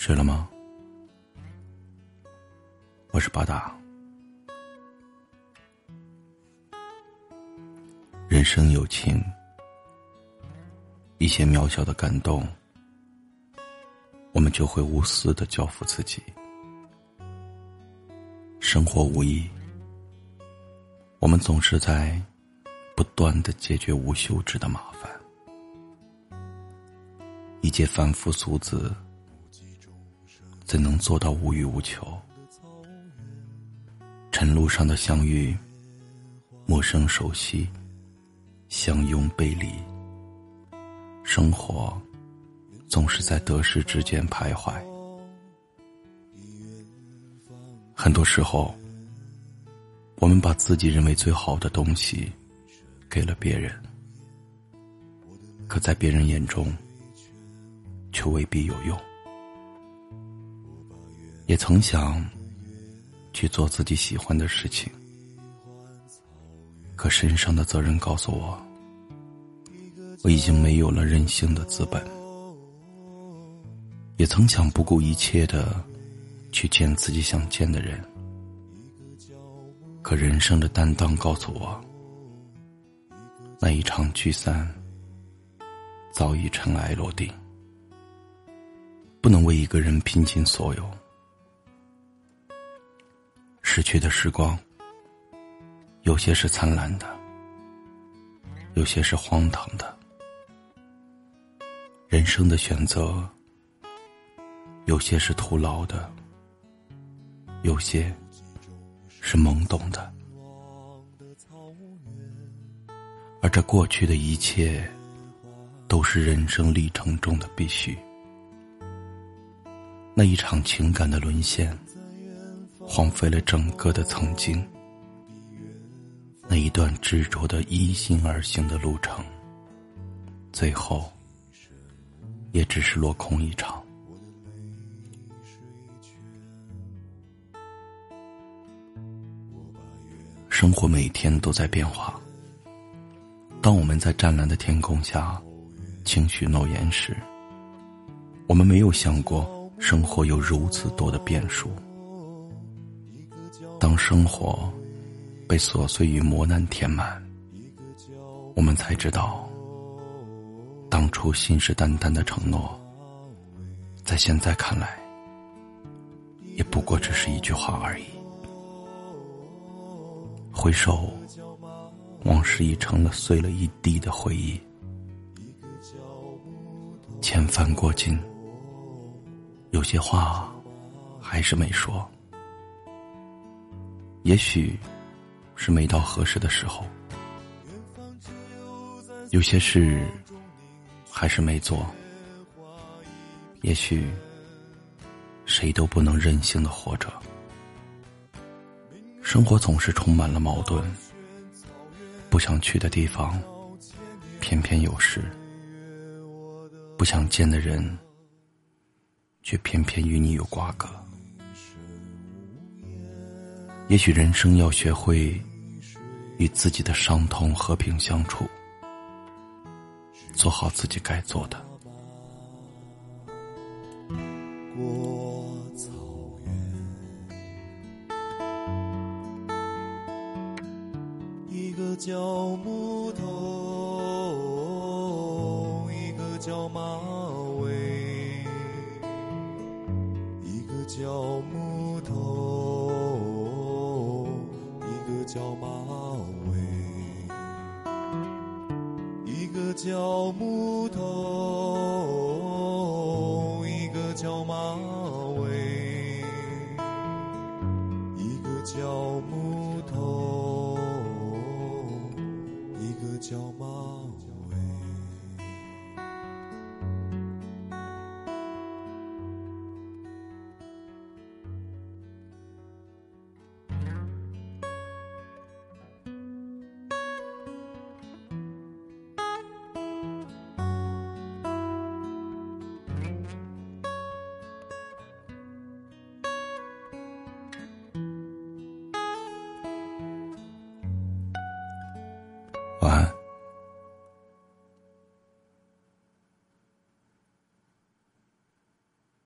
睡了吗？我是八大。人生有情，一些渺小的感动，我们就会无私的交付自己；生活无益，我们总是在不断的解决无休止的麻烦。一介凡夫俗子。怎能做到无欲无求？晨路上的相遇，陌生熟悉，相拥背离。生活总是在得失之间徘徊。很多时候，我们把自己认为最好的东西给了别人，可在别人眼中，却未必有用。也曾想去做自己喜欢的事情，可身上的责任告诉我，我已经没有了任性的资本。也曾想不顾一切的去见自己想见的人，可人生的担当告诉我，那一场聚散早已尘埃落定，不能为一个人拼尽所有。逝去的时光，有些是灿烂的，有些是荒唐的。人生的选择，有些是徒劳的，有些是懵懂的。而这过去的一切，都是人生历程中的必须。那一场情感的沦陷。荒废了整个的曾经，那一段执着的依心而行的路程，最后也只是落空一场。生活每天都在变化。当我们在湛蓝的天空下轻许诺言时，我们没有想过生活有如此多的变数。当生活被琐碎与磨难填满，我们才知道，当初信誓旦旦的承诺，在现在看来，也不过只是一句话而已。回首，往事已成了碎了一地的回忆，千帆过尽，有些话还是没说。也许，是没到合适的时候。有些事，还是没做。也许，谁都不能任性的活着。生活总是充满了矛盾，不想去的地方，偏偏有事；不想见的人，却偏偏与你有瓜葛。也许人生要学会与自己的伤痛和平相处，做好自己该做的。过草原，一个叫木头，一个叫马尾，一个叫木头。叫马尾，一个叫木头，一个叫马尾，一个叫木头，一个叫马。